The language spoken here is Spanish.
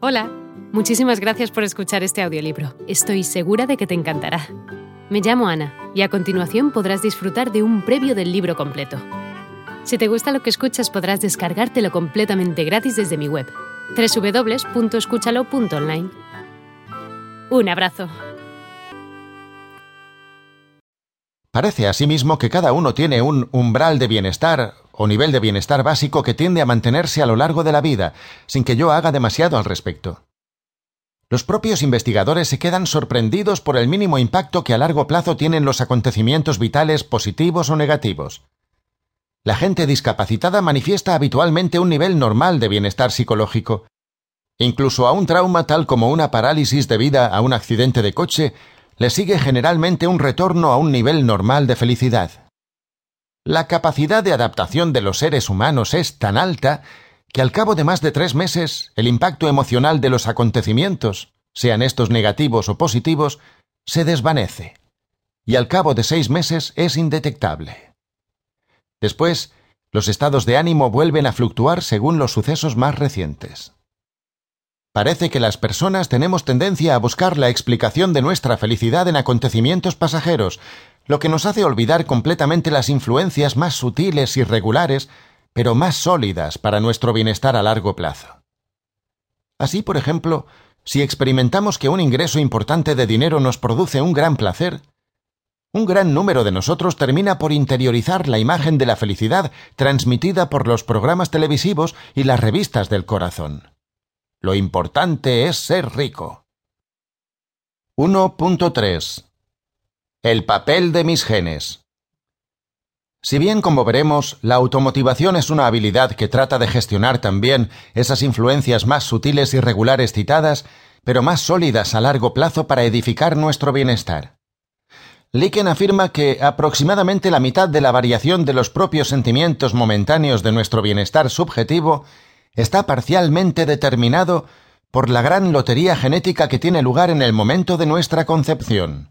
Hola, muchísimas gracias por escuchar este audiolibro. Estoy segura de que te encantará. Me llamo Ana y a continuación podrás disfrutar de un previo del libro completo. Si te gusta lo que escuchas podrás descargártelo completamente gratis desde mi web, www.escúchalo.online. Un abrazo. Parece asimismo que cada uno tiene un umbral de bienestar o nivel de bienestar básico que tiende a mantenerse a lo largo de la vida, sin que yo haga demasiado al respecto. Los propios investigadores se quedan sorprendidos por el mínimo impacto que a largo plazo tienen los acontecimientos vitales positivos o negativos. La gente discapacitada manifiesta habitualmente un nivel normal de bienestar psicológico. Incluso a un trauma tal como una parálisis debida a un accidente de coche, le sigue generalmente un retorno a un nivel normal de felicidad. La capacidad de adaptación de los seres humanos es tan alta que al cabo de más de tres meses el impacto emocional de los acontecimientos, sean estos negativos o positivos, se desvanece, y al cabo de seis meses es indetectable. Después, los estados de ánimo vuelven a fluctuar según los sucesos más recientes. Parece que las personas tenemos tendencia a buscar la explicación de nuestra felicidad en acontecimientos pasajeros, lo que nos hace olvidar completamente las influencias más sutiles y regulares, pero más sólidas para nuestro bienestar a largo plazo. Así, por ejemplo, si experimentamos que un ingreso importante de dinero nos produce un gran placer, un gran número de nosotros termina por interiorizar la imagen de la felicidad transmitida por los programas televisivos y las revistas del corazón. Lo importante es ser rico. 1.3 el papel de mis genes. Si bien, como veremos, la automotivación es una habilidad que trata de gestionar también esas influencias más sutiles y regulares citadas, pero más sólidas a largo plazo para edificar nuestro bienestar. Liken afirma que aproximadamente la mitad de la variación de los propios sentimientos momentáneos de nuestro bienestar subjetivo está parcialmente determinado por la gran lotería genética que tiene lugar en el momento de nuestra concepción.